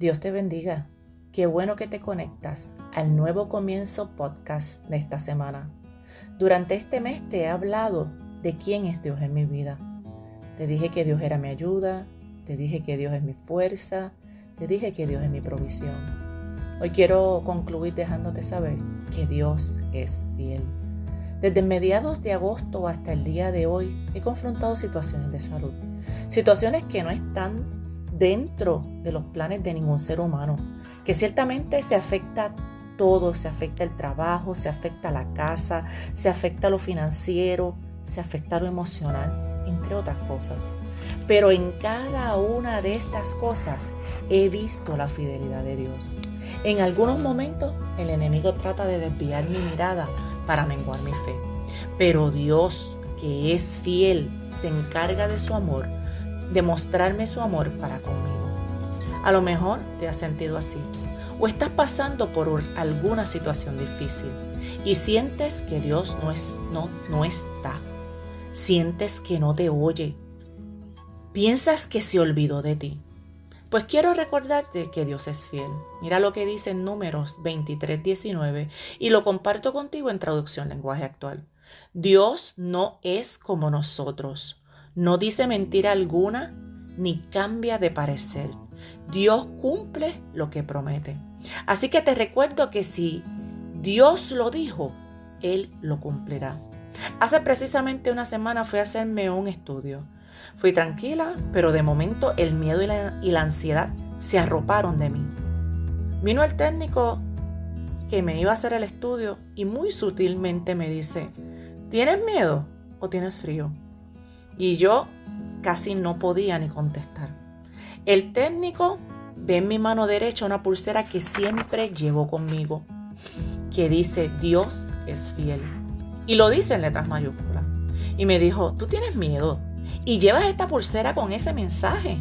Dios te bendiga. Qué bueno que te conectas al nuevo comienzo podcast de esta semana. Durante este mes te he hablado de quién es Dios en mi vida. Te dije que Dios era mi ayuda, te dije que Dios es mi fuerza, te dije que Dios es mi provisión. Hoy quiero concluir dejándote saber que Dios es fiel. Desde mediados de agosto hasta el día de hoy he confrontado situaciones de salud, situaciones que no están dentro de los planes de ningún ser humano, que ciertamente se afecta todo, se afecta el trabajo, se afecta la casa, se afecta lo financiero, se afecta lo emocional, entre otras cosas. Pero en cada una de estas cosas he visto la fidelidad de Dios. En algunos momentos el enemigo trata de desviar mi mirada para menguar mi fe. Pero Dios, que es fiel, se encarga de su amor demostrarme su amor para conmigo. A lo mejor te has sentido así o estás pasando por alguna situación difícil y sientes que Dios no, es, no, no está. Sientes que no te oye. Piensas que se olvidó de ti. Pues quiero recordarte que Dios es fiel. Mira lo que dice en Números 23, 19 y lo comparto contigo en traducción lenguaje actual. Dios no es como nosotros no dice mentira alguna ni cambia de parecer. Dios cumple lo que promete. Así que te recuerdo que si Dios lo dijo, Él lo cumplirá. Hace precisamente una semana fui a hacerme un estudio. Fui tranquila, pero de momento el miedo y la, y la ansiedad se arroparon de mí. Vino el técnico que me iba a hacer el estudio y muy sutilmente me dice, ¿tienes miedo o tienes frío? Y yo casi no podía ni contestar. El técnico ve en mi mano derecha una pulsera que siempre llevo conmigo, que dice Dios es fiel. Y lo dice en letras mayúsculas. Y me dijo, tú tienes miedo y llevas esta pulsera con ese mensaje.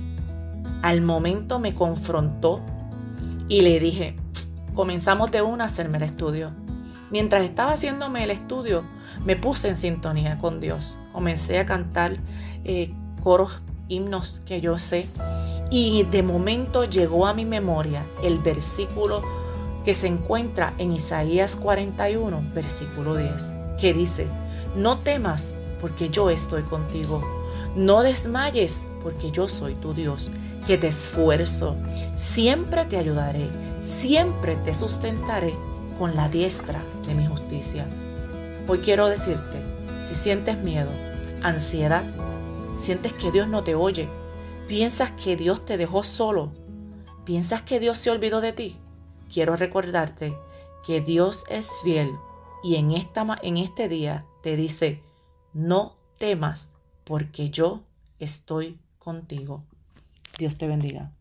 Al momento me confrontó y le dije, comenzamos de una a hacerme el estudio. Mientras estaba haciéndome el estudio, me puse en sintonía con Dios. Comencé a cantar eh, coros, himnos que yo sé. Y de momento llegó a mi memoria el versículo que se encuentra en Isaías 41, versículo 10, que dice, no temas porque yo estoy contigo. No desmayes porque yo soy tu Dios, que te esfuerzo. Siempre te ayudaré, siempre te sustentaré con la diestra de mi justicia. Hoy quiero decirte, si sientes miedo, ansiedad, sientes que Dios no te oye, piensas que Dios te dejó solo, piensas que Dios se olvidó de ti, quiero recordarte que Dios es fiel y en, esta, en este día te dice, no temas porque yo estoy contigo. Dios te bendiga.